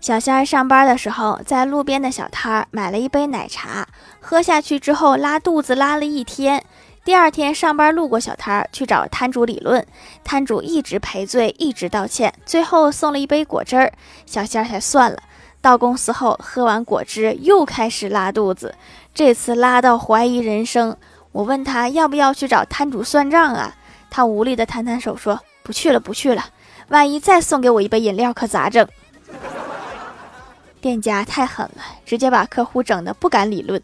小仙儿上班的时候，在路边的小摊儿买了一杯奶茶，喝下去之后拉肚子，拉了一天。第二天上班路过小摊儿，去找摊主理论，摊主一直赔罪，一直道歉，最后送了一杯果汁儿，小仙儿才算了。到公司后，喝完果汁又开始拉肚子，这次拉到怀疑人生。我问他要不要去找摊主算账啊？他无力的摊摊手说：“不去了，不去了，万一再送给我一杯饮料，可咋整？”店家太狠了，直接把客户整的不敢理论。